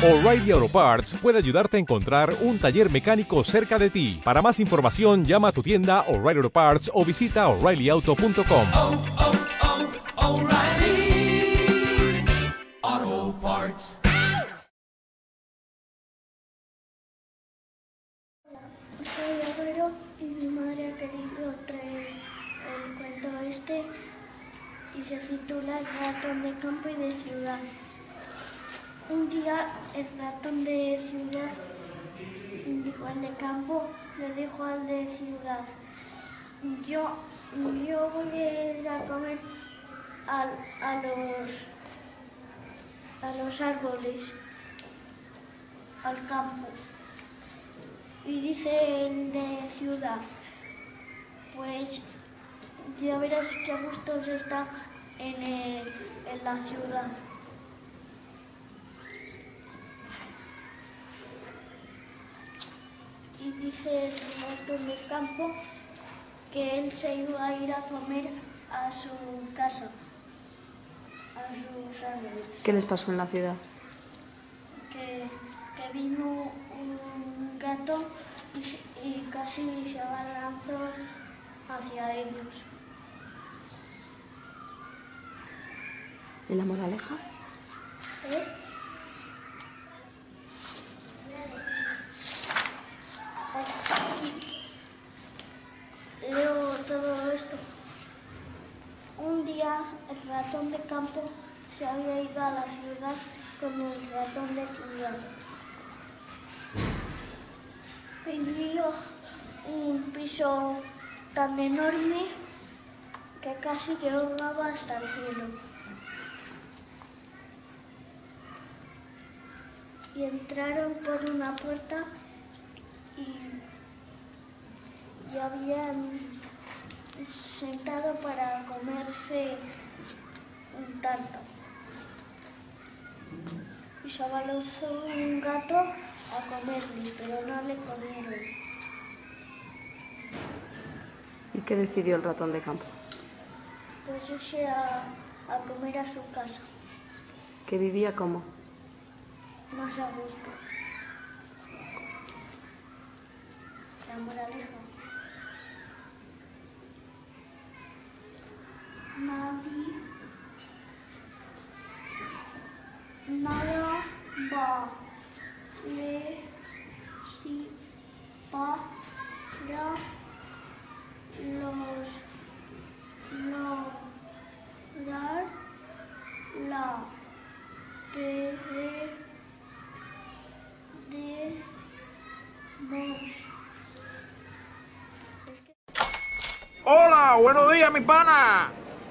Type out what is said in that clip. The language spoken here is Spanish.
O'Reilly Auto Parts puede ayudarte a encontrar un taller mecánico cerca de ti. Para más información, llama a tu tienda O'Reilly Auto Parts o visita oreillyauto.com. oh, oh, Parts. Soy Álvaro y mi madre ha querido traer el cuento este y se titula El ratón de campo y de ciudad. Un día el ratón de ciudad, dijo el de campo, le dijo al de ciudad, yo, yo voy a ir a comer al- a, los, a los árboles, al campo. Y dice el de ciudad, pues ya verás qué a gusto se está en, en la ciudad. Y dice el ratón del campo que él se iba a ir a comer a su casa, a sus árboles. ¿Qué les pasó en la ciudad? que, que vino un gato y, y casi se abalanzó hacia ellos. ¿Y la moraleja? Un día el ratón de campo se había ido a la ciudad con el ratón de ciudad. Vivió un piso tan enorme que casi llegaba hasta el cielo. y entraron por una puerta y, y habían sentado para comerse un tarto. Y se abalanzó un gato a comerle, pero no le comieron. ¿Y qué decidió el ratón de campo? Pues irse a, a comer a su casa, ¿Que vivía como? más a gusto. La moraleja. Nadie nada va le si para los lograr la perdemos. Hola, buenos días, mi pana.